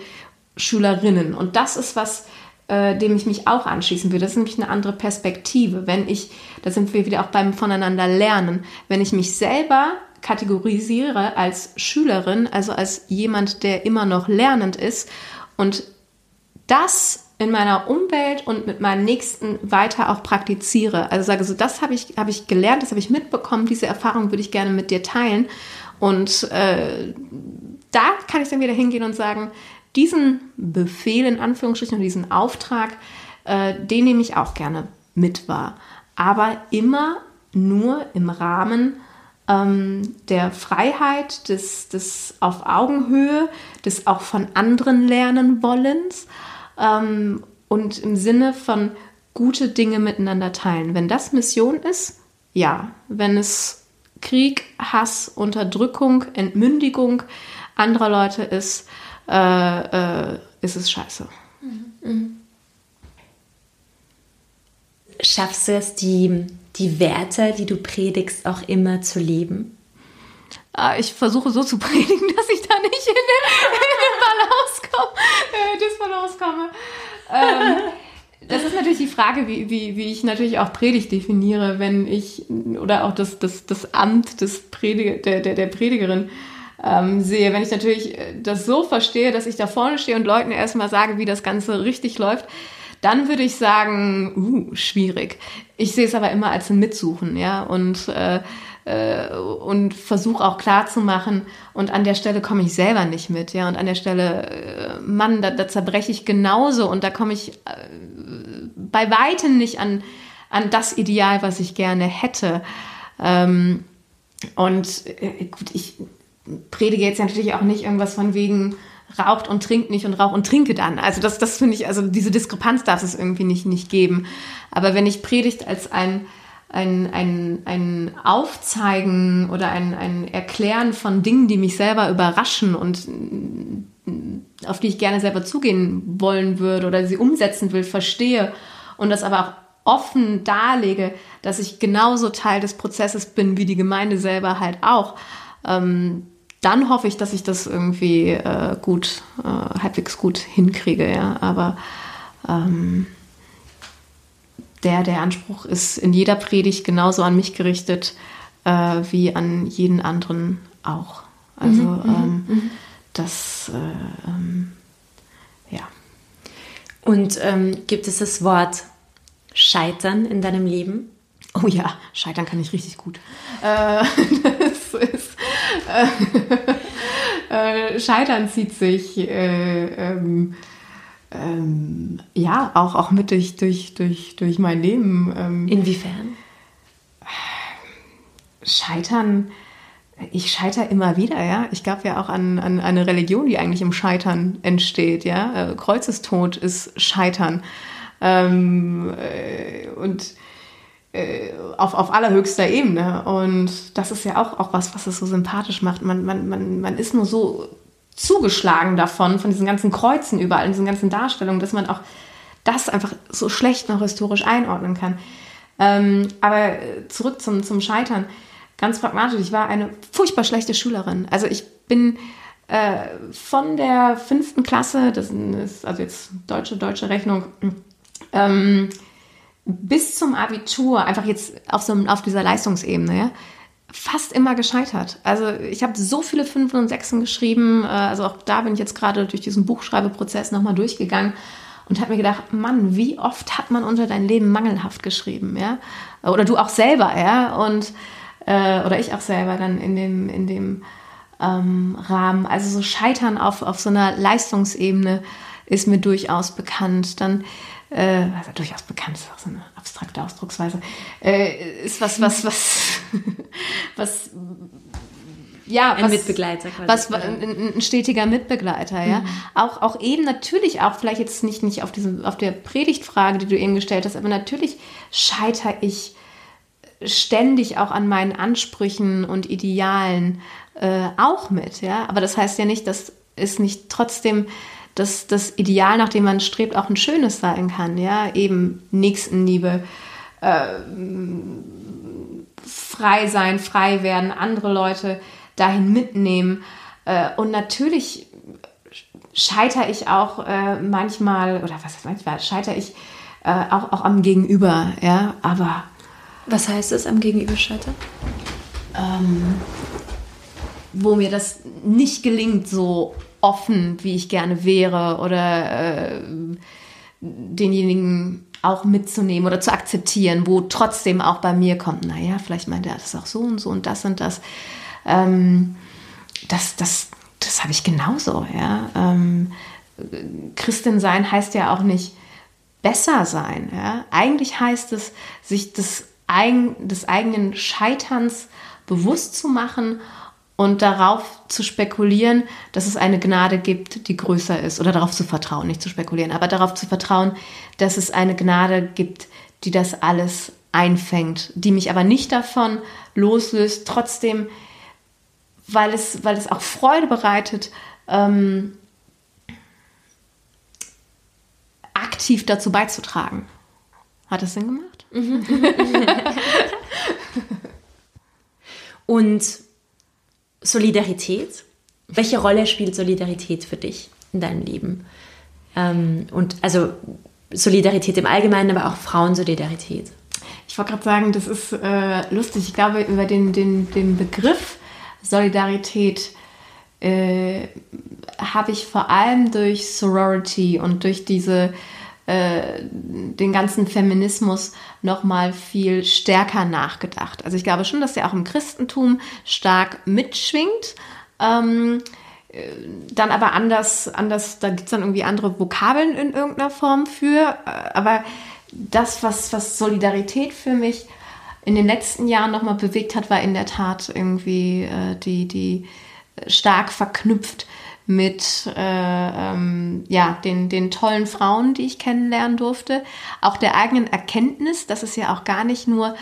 Schülerinnen. Und das ist was, äh, dem ich mich auch anschließen will. Das ist nämlich eine andere Perspektive. Wenn ich, da sind wir wieder auch beim Voneinander lernen, wenn ich mich selber kategorisiere als Schülerin, also als jemand, der immer noch lernend ist und das in meiner Umwelt und mit meinen Nächsten weiter auch praktiziere. Also sage so, das habe ich, hab ich gelernt, das habe ich mitbekommen, diese Erfahrung würde ich gerne mit dir teilen. Und äh, da kann ich dann wieder hingehen und sagen, diesen Befehl in Anführungsstrichen, diesen Auftrag, äh, den nehme ich auch gerne mit wahr. Aber immer nur im Rahmen ähm, der Freiheit, des, des auf Augenhöhe, des auch von anderen lernen wollens ähm, und im Sinne von gute Dinge miteinander teilen. Wenn das Mission ist, ja. Wenn es Krieg, Hass, Unterdrückung, Entmündigung anderer Leute ist, äh, äh, ist es scheiße. Mhm. Schaffst du es, die, die Werte, die du predigst, auch immer zu leben? Ah, ich versuche so zu predigen, dass ich da nicht in den, Balance komme, äh. Ähm, das ist natürlich die Frage, wie, wie, wie ich natürlich auch Predigt definiere, wenn ich, oder auch das, das, das Amt des Prediger, der, der, der Predigerin ähm, sehe. Wenn ich natürlich das so verstehe, dass ich da vorne stehe und Leuten erstmal sage, wie das Ganze richtig läuft, dann würde ich sagen, uh, schwierig. Ich sehe es aber immer als ein Mitsuchen, ja, und äh, äh, und versuche auch klar zu machen. Und an der Stelle komme ich selber nicht mit, ja. Und an der Stelle, äh, Mann, da, da zerbreche ich genauso und da komme ich äh, bei weitem nicht an, an das Ideal, was ich gerne hätte. Ähm, und äh, gut, ich predige jetzt natürlich auch nicht irgendwas von wegen raucht und trinkt nicht und raucht und trinke dann. Also das, das finde ich, also diese Diskrepanz darf es irgendwie nicht, nicht geben. Aber wenn ich predigt als ein, ein, ein, ein Aufzeigen oder ein, ein Erklären von Dingen, die mich selber überraschen und auf die ich gerne selber zugehen wollen würde oder sie umsetzen will, verstehe und das aber auch offen darlege, dass ich genauso Teil des Prozesses bin wie die Gemeinde selber halt auch, ähm, dann hoffe ich, dass ich das irgendwie äh, gut, äh, halbwegs gut hinkriege, ja. Aber ähm, der, der Anspruch ist in jeder Predigt genauso an mich gerichtet äh, wie an jeden anderen auch. Also mhm, mhm ähm, mhm. das, äh, ähm, ja. Und ähm, gibt es das Wort Scheitern in deinem Leben? Oh ja, Scheitern kann ich richtig gut. Äh, das ist, äh, äh, Scheitern zieht sich äh, ähm, ja auch, auch mit durch, durch, durch, durch mein Leben. Ähm, Inwiefern? Scheitern, ich scheitere immer wieder, ja. Ich glaube ja auch an, an eine Religion, die eigentlich im Scheitern entsteht, ja. Äh, Kreuzestod ist Scheitern. Ähm, äh, und äh, auf, auf allerhöchster Ebene. Und das ist ja auch, auch was, was es so sympathisch macht. Man, man, man, man ist nur so zugeschlagen davon, von diesen ganzen Kreuzen überall, diesen ganzen Darstellungen, dass man auch das einfach so schlecht noch historisch einordnen kann. Ähm, aber zurück zum, zum Scheitern. Ganz pragmatisch, ich war eine furchtbar schlechte Schülerin. Also ich bin äh, von der fünften Klasse, das ist also jetzt deutsche, deutsche Rechnung, ähm, bis zum Abitur, einfach jetzt auf, so, auf dieser Leistungsebene, ja, fast immer gescheitert. Also ich habe so viele Fünfen und Sechsen geschrieben, äh, also auch da bin ich jetzt gerade durch diesen Buchschreibeprozess nochmal durchgegangen und habe mir gedacht, Mann, wie oft hat man unter dein Leben mangelhaft geschrieben, ja? Oder du auch selber, ja? Und äh, oder ich auch selber dann in dem, in dem ähm, Rahmen. Also so Scheitern auf, auf so einer Leistungsebene ist mir durchaus bekannt. Dann äh, also durchaus bekannt ist auch so eine abstrakte Ausdrucksweise, äh, ist was, was, was, was, ja, ein was, Mitbegleiter quasi. Was, ein, ein stetiger Mitbegleiter, ja. Mhm. Auch, auch eben natürlich auch, vielleicht jetzt nicht, nicht auf, diesem, auf der Predigtfrage, die du eben gestellt hast, aber natürlich scheitere ich ständig auch an meinen Ansprüchen und Idealen äh, auch mit, ja. Aber das heißt ja nicht, dass es nicht trotzdem dass das Ideal, nach dem man strebt, auch ein schönes sein kann. Ja, eben Nächstenliebe, äh, frei sein, frei werden, andere Leute dahin mitnehmen. Äh, und natürlich scheitere ich auch äh, manchmal, oder was heißt manchmal, scheitere ich äh, auch, auch am Gegenüber. Ja, aber. Was heißt es am Gegenüber scheitern? Ähm, wo mir das nicht gelingt, so offen, wie ich gerne wäre oder äh, denjenigen auch mitzunehmen oder zu akzeptieren, wo trotzdem auch bei mir kommt, naja, vielleicht meint er das auch so und so und das und das. Ähm, das das, das habe ich genauso, ja. Ähm, Christin sein heißt ja auch nicht besser sein. Ja? Eigentlich heißt es, sich des, eigen, des eigenen Scheiterns bewusst zu machen und darauf zu spekulieren, dass es eine Gnade gibt, die größer ist, oder darauf zu vertrauen, nicht zu spekulieren, aber darauf zu vertrauen, dass es eine Gnade gibt, die das alles einfängt, die mich aber nicht davon loslöst, trotzdem, weil es, weil es auch Freude bereitet, ähm, aktiv dazu beizutragen. Hat das Sinn gemacht? Mhm. Und Solidarität. Welche Rolle spielt Solidarität für dich in deinem Leben? Ähm, und also Solidarität im Allgemeinen, aber auch Frauensolidarität. Ich wollte gerade sagen, das ist äh, lustig. Ich glaube, über den, den, den Begriff Solidarität äh, habe ich vor allem durch Sorority und durch diese äh, den ganzen Feminismus noch mal viel stärker nachgedacht. Also ich glaube schon, dass er auch im Christentum stark mitschwingt. Ähm, äh, dann aber anders, anders, da gibt es dann irgendwie andere Vokabeln in irgendeiner Form für. Äh, aber das, was, was Solidarität für mich in den letzten Jahren nochmal bewegt hat, war in der Tat irgendwie äh, die, die stark verknüpft mit äh, ähm, ja, den, den tollen Frauen, die ich kennenlernen durfte. Auch der eigenen Erkenntnis, dass es ja auch gar nicht nur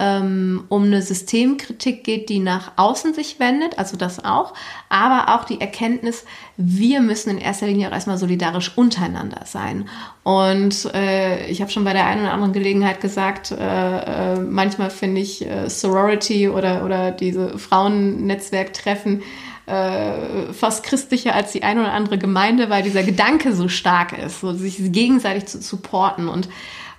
ähm, um eine Systemkritik geht, die nach außen sich wendet, also das auch, aber auch die Erkenntnis, wir müssen in erster Linie auch erstmal solidarisch untereinander sein. Und äh, ich habe schon bei der einen oder anderen Gelegenheit gesagt, äh, äh, manchmal finde ich äh, Sorority oder, oder diese Frauennetzwerktreffen äh, fast christlicher als die eine oder andere Gemeinde, weil dieser Gedanke so stark ist, so sich gegenseitig zu supporten und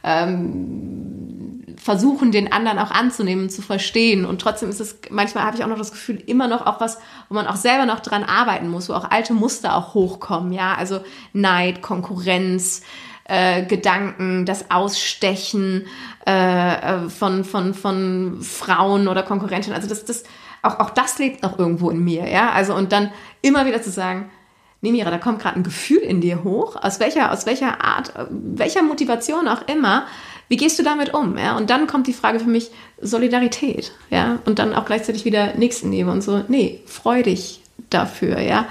ähm, versuchen, den anderen auch anzunehmen, zu verstehen. Und trotzdem ist es, manchmal habe ich auch noch das Gefühl, immer noch auch was, wo man auch selber noch dran arbeiten muss, wo auch alte Muster auch hochkommen, ja, also Neid, Konkurrenz, äh, Gedanken, das Ausstechen äh, äh von, von, von Frauen oder Konkurrentinnen. Also das, das, auch, auch das lebt noch irgendwo in mir, ja. Also und dann immer wieder zu sagen, nee, Mira, da kommt gerade ein Gefühl in dir hoch, aus welcher, aus welcher Art, welcher Motivation auch immer. Wie gehst du damit um? Ja? Und dann kommt die Frage für mich Solidarität, ja, und dann auch gleichzeitig wieder Nächstenliebe und so, nee, freu dich dafür, ja,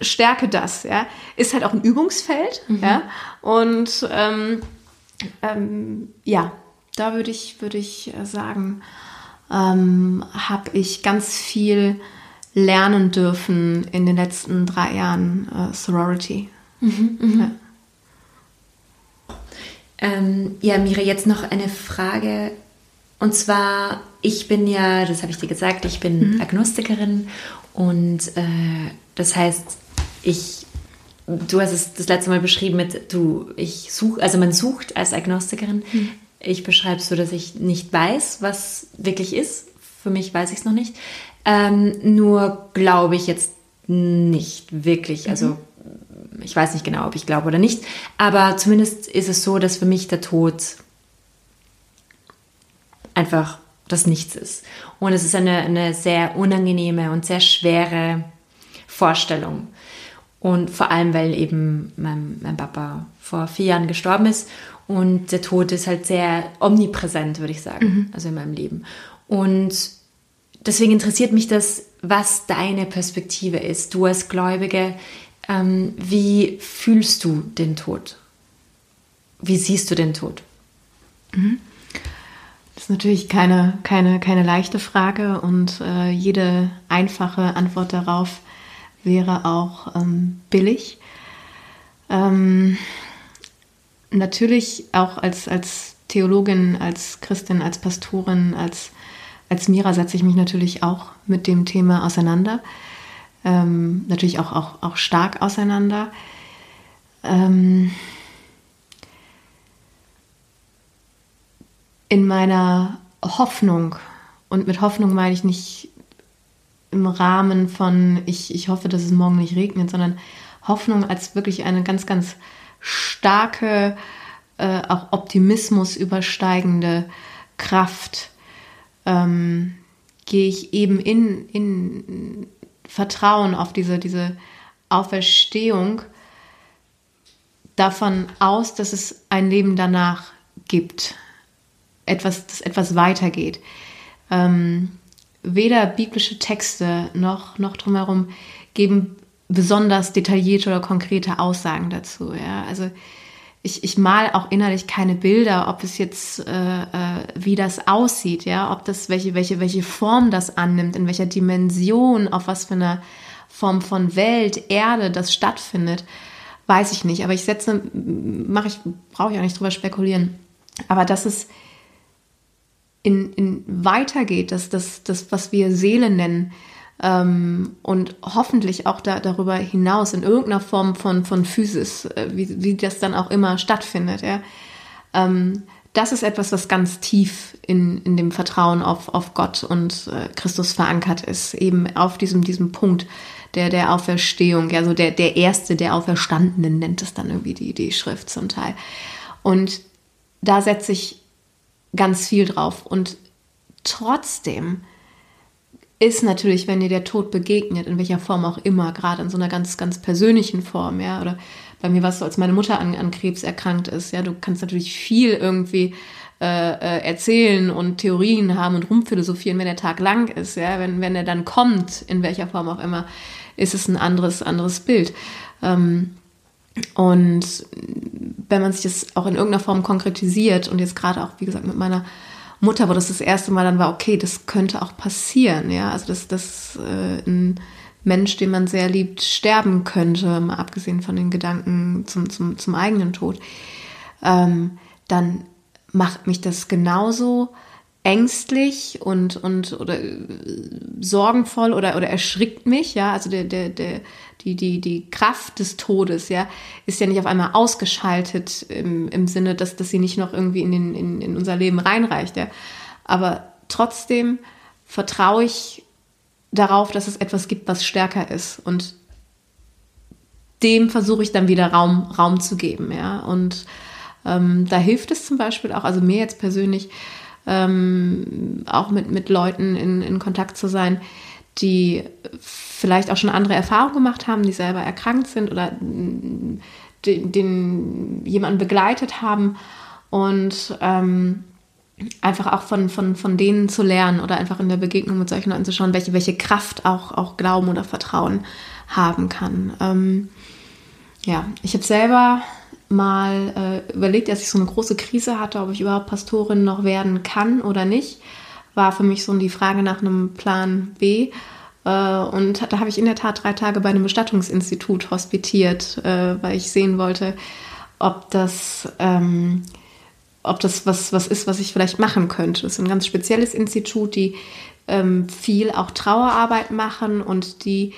stärke das, ja, ist halt auch ein Übungsfeld, mhm. ja, und ähm, ähm, ja, da würde ich, würde ich sagen, ähm, habe ich ganz viel lernen dürfen in den letzten drei Jahren äh, Sorority. Mhm, mh. ja. Ähm, ja, Mira, jetzt noch eine Frage. Und zwar, ich bin ja, das habe ich dir gesagt, ich bin mhm. Agnostikerin und äh, das heißt, ich, du hast es das letzte Mal beschrieben mit, du, ich suche, also man sucht als Agnostikerin. Mhm. Ich beschreibe es so, dass ich nicht weiß, was wirklich ist. Für mich weiß ich es noch nicht. Ähm, nur glaube ich jetzt nicht wirklich. Also mhm. ich weiß nicht genau, ob ich glaube oder nicht. Aber zumindest ist es so, dass für mich der Tod einfach das Nichts ist. Und es ist eine, eine sehr unangenehme und sehr schwere Vorstellung. Und vor allem, weil eben mein, mein Papa vor vier Jahren gestorben ist und der Tod ist halt sehr omnipräsent, würde ich sagen, mhm. also in meinem Leben. Und deswegen interessiert mich das, was deine Perspektive ist. Du als Gläubige, ähm, wie fühlst du den Tod? Wie siehst du den Tod? Mhm. Das ist natürlich keine, keine, keine leichte Frage und äh, jede einfache Antwort darauf wäre auch ähm, billig. Ähm, natürlich auch als, als Theologin, als Christin, als Pastorin, als, als Mira setze ich mich natürlich auch mit dem Thema auseinander. Ähm, natürlich auch, auch, auch stark auseinander. Ähm, in meiner Hoffnung, und mit Hoffnung meine ich nicht im Rahmen von, ich, ich hoffe, dass es morgen nicht regnet, sondern Hoffnung als wirklich eine ganz, ganz starke, äh, auch Optimismus übersteigende Kraft, ähm, gehe ich eben in, in Vertrauen auf diese, diese Auferstehung davon aus, dass es ein Leben danach gibt, etwas, dass etwas weitergeht. Ähm, weder biblische Texte noch, noch drumherum geben besonders detaillierte oder konkrete Aussagen dazu. Ja? Also ich, ich mal auch innerlich keine Bilder, ob es jetzt, äh, äh, wie das aussieht, ja, ob das, welche, welche, welche Form das annimmt, in welcher Dimension, auf was für eine Form von Welt, Erde das stattfindet, weiß ich nicht. Aber ich setze, mache ich, brauche ich auch nicht drüber spekulieren. Aber dass es in, in weitergeht, dass das, das, was wir Seele nennen, ähm, und hoffentlich auch da, darüber hinaus in irgendeiner Form von, von Physis, äh, wie, wie das dann auch immer stattfindet. Ja? Ähm, das ist etwas, was ganz tief in, in dem Vertrauen auf, auf Gott und äh, Christus verankert ist, eben auf diesem, diesem Punkt der, der Auferstehung, ja, so der, der Erste der Auferstandenen nennt es dann irgendwie die, die Schrift zum Teil. Und da setze ich ganz viel drauf. Und trotzdem ist natürlich, wenn dir der Tod begegnet, in welcher Form auch immer, gerade in so einer ganz, ganz persönlichen Form, ja, oder bei mir war es so, als meine Mutter an, an Krebs erkrankt ist, ja, du kannst natürlich viel irgendwie äh, äh, erzählen und Theorien haben und rumphilosophieren, wenn der Tag lang ist, ja, wenn, wenn er dann kommt, in welcher Form auch immer, ist es ein anderes, anderes Bild. Ähm, und wenn man sich das auch in irgendeiner Form konkretisiert und jetzt gerade auch, wie gesagt, mit meiner Mutter, wo das das erste Mal dann war, okay, das könnte auch passieren, ja, also dass, dass äh, ein Mensch, den man sehr liebt, sterben könnte, mal abgesehen von den Gedanken zum, zum, zum eigenen Tod, ähm, dann macht mich das genauso ängstlich und, und oder äh, sorgenvoll oder, oder erschrickt mich, ja, also der, der, der, die, die, die Kraft des Todes, ja, ist ja nicht auf einmal ausgeschaltet im, im Sinne, dass, dass sie nicht noch irgendwie in, den, in, in unser Leben reinreicht, ja. Aber trotzdem vertraue ich darauf, dass es etwas gibt, was stärker ist. Und dem versuche ich dann wieder Raum, Raum zu geben, ja. Und ähm, da hilft es zum Beispiel auch, also mir jetzt persönlich, ähm, auch mit, mit Leuten in, in Kontakt zu sein, die vielleicht auch schon andere Erfahrungen gemacht haben, die selber erkrankt sind oder den, den jemanden begleitet haben und ähm, einfach auch von, von, von denen zu lernen oder einfach in der Begegnung mit solchen Leuten zu schauen, welche, welche Kraft auch, auch Glauben oder Vertrauen haben kann. Ähm, ja, ich habe selber mal äh, überlegt, als ich so eine große Krise hatte, ob ich überhaupt Pastorin noch werden kann oder nicht, war für mich so die Frage nach einem Plan B. Äh, und da habe ich in der Tat drei Tage bei einem Bestattungsinstitut hospitiert, äh, weil ich sehen wollte, ob das, ähm, ob das was, was ist, was ich vielleicht machen könnte. Das ist ein ganz spezielles Institut, die ähm, viel auch Trauerarbeit machen und die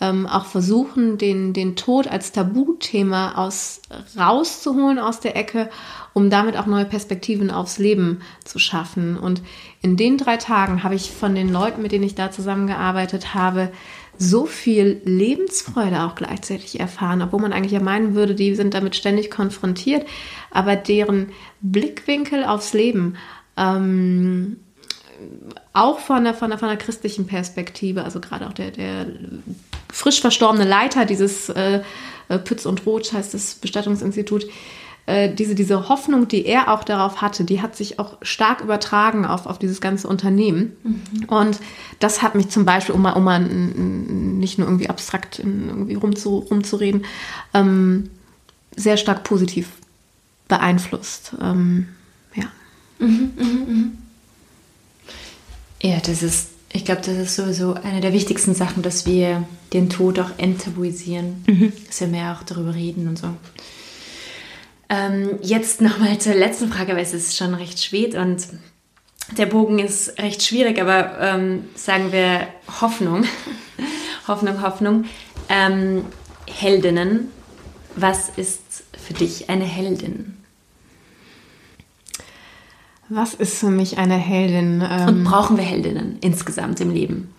ähm, auch versuchen, den, den Tod als Tabuthema aus, rauszuholen aus der Ecke, um damit auch neue Perspektiven aufs Leben zu schaffen. Und in den drei Tagen habe ich von den Leuten, mit denen ich da zusammengearbeitet habe, so viel Lebensfreude auch gleichzeitig erfahren, obwohl man eigentlich ja meinen würde, die sind damit ständig konfrontiert, aber deren Blickwinkel aufs Leben, ähm, auch von der, von, der, von der christlichen Perspektive, also gerade auch der, der frisch verstorbene Leiter dieses äh, äh, Pütz und Roth heißt das Bestattungsinstitut, äh, diese, diese Hoffnung, die er auch darauf hatte, die hat sich auch stark übertragen auf, auf dieses ganze Unternehmen. Mhm. Und das hat mich zum Beispiel, um mal, um mal nicht nur irgendwie abstrakt irgendwie rumzu, rumzureden, ähm, sehr stark positiv beeinflusst. Ähm, ja. Mhm, mh, mh. Ja, das ist ich glaube, das ist sowieso eine der wichtigsten Sachen, dass wir den Tod auch enttabuisieren, mhm. dass wir mehr auch darüber reden und so. Ähm, jetzt nochmal zur letzten Frage, weil es ist schon recht spät und der Bogen ist recht schwierig, aber ähm, sagen wir Hoffnung. Hoffnung, Hoffnung. Ähm, Heldinnen. Was ist für dich eine Heldin? Was ist für mich eine Heldin? Ähm Und brauchen wir Heldinnen insgesamt im Leben?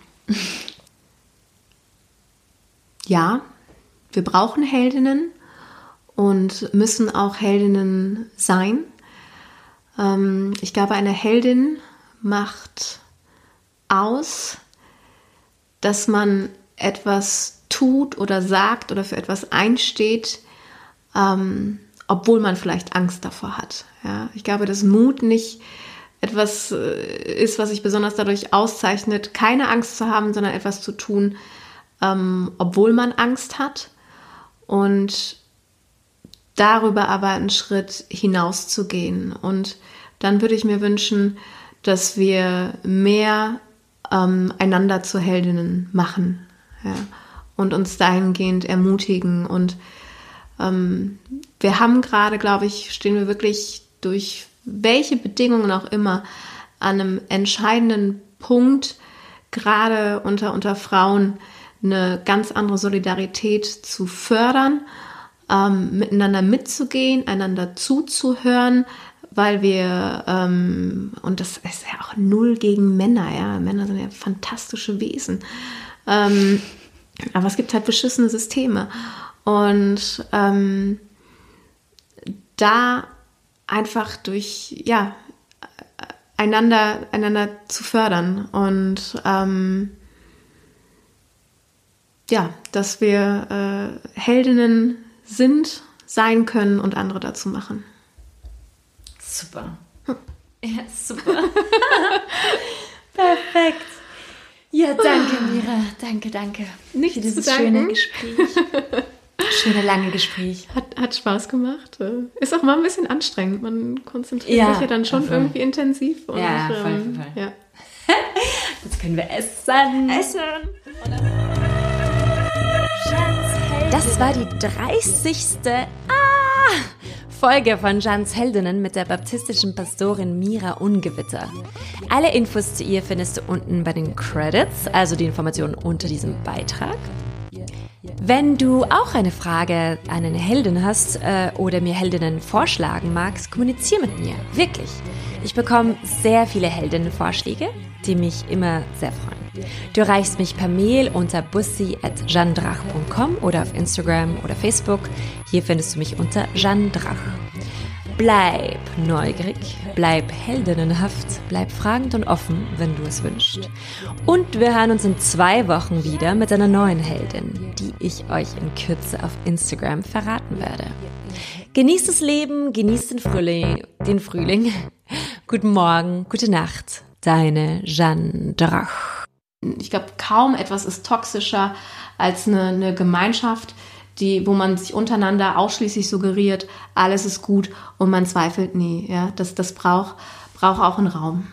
Ja, wir brauchen Heldinnen und müssen auch Heldinnen sein. Ähm, ich glaube, eine Heldin macht aus, dass man etwas tut oder sagt oder für etwas einsteht, ähm, obwohl man vielleicht Angst davor hat. Ja, ich glaube, dass Mut nicht etwas äh, ist, was sich besonders dadurch auszeichnet, keine Angst zu haben, sondern etwas zu tun, ähm, obwohl man Angst hat und darüber aber einen Schritt hinaus zu gehen. Und dann würde ich mir wünschen, dass wir mehr ähm, einander zu Heldinnen machen ja, und uns dahingehend ermutigen und ähm, wir haben gerade, glaube ich, stehen wir wirklich durch welche Bedingungen auch immer an einem entscheidenden Punkt, gerade unter, unter Frauen, eine ganz andere Solidarität zu fördern, ähm, miteinander mitzugehen, einander zuzuhören, weil wir, ähm, und das ist ja auch null gegen Männer, ja, Männer sind ja fantastische Wesen, ähm, aber es gibt halt beschissene Systeme. Und ähm, da einfach durch, ja, einander, einander zu fördern. Und ähm, ja, dass wir äh, Heldinnen sind, sein können und andere dazu machen. Super. Ja, super. Perfekt. Ja, danke, Mira. Danke, danke. Nicht für dieses schöne Gespräch. Schöne lange Gespräch. Hat, hat Spaß gemacht. Ist auch mal ein bisschen anstrengend. Man konzentriert ja, sich ja dann schon voll. irgendwie intensiv. Und, ja, voll, ähm, voll. Ja. Jetzt können wir essen. Essen. Das war die 30. Ah, Folge von Jans Heldinnen mit der baptistischen Pastorin Mira Ungewitter. Alle Infos zu ihr findest du unten bei den Credits, also die Informationen unter diesem Beitrag. Wenn du auch eine Frage an eine Heldin hast äh, oder mir Heldinnen vorschlagen magst, kommuniziere mit mir. Wirklich. Ich bekomme sehr viele Heldinnenvorschläge, die mich immer sehr freuen. Du erreichst mich per Mail unter bussi.jeandrach.com oder auf Instagram oder Facebook. Hier findest du mich unter Jeanne Drach. Bleib neugierig, bleib heldinnenhaft, bleib fragend und offen, wenn du es wünschst. Und wir hören uns in zwei Wochen wieder mit einer neuen Heldin, die ich euch in Kürze auf Instagram verraten werde. Genießt das Leben, genießt den Frühling, den Frühling. Guten Morgen, gute Nacht, deine Jeanne Drach. Ich glaube, kaum etwas ist toxischer als eine, eine Gemeinschaft, die, wo man sich untereinander ausschließlich suggeriert, alles ist gut und man zweifelt nie. Ja, das, das braucht, braucht auch einen Raum.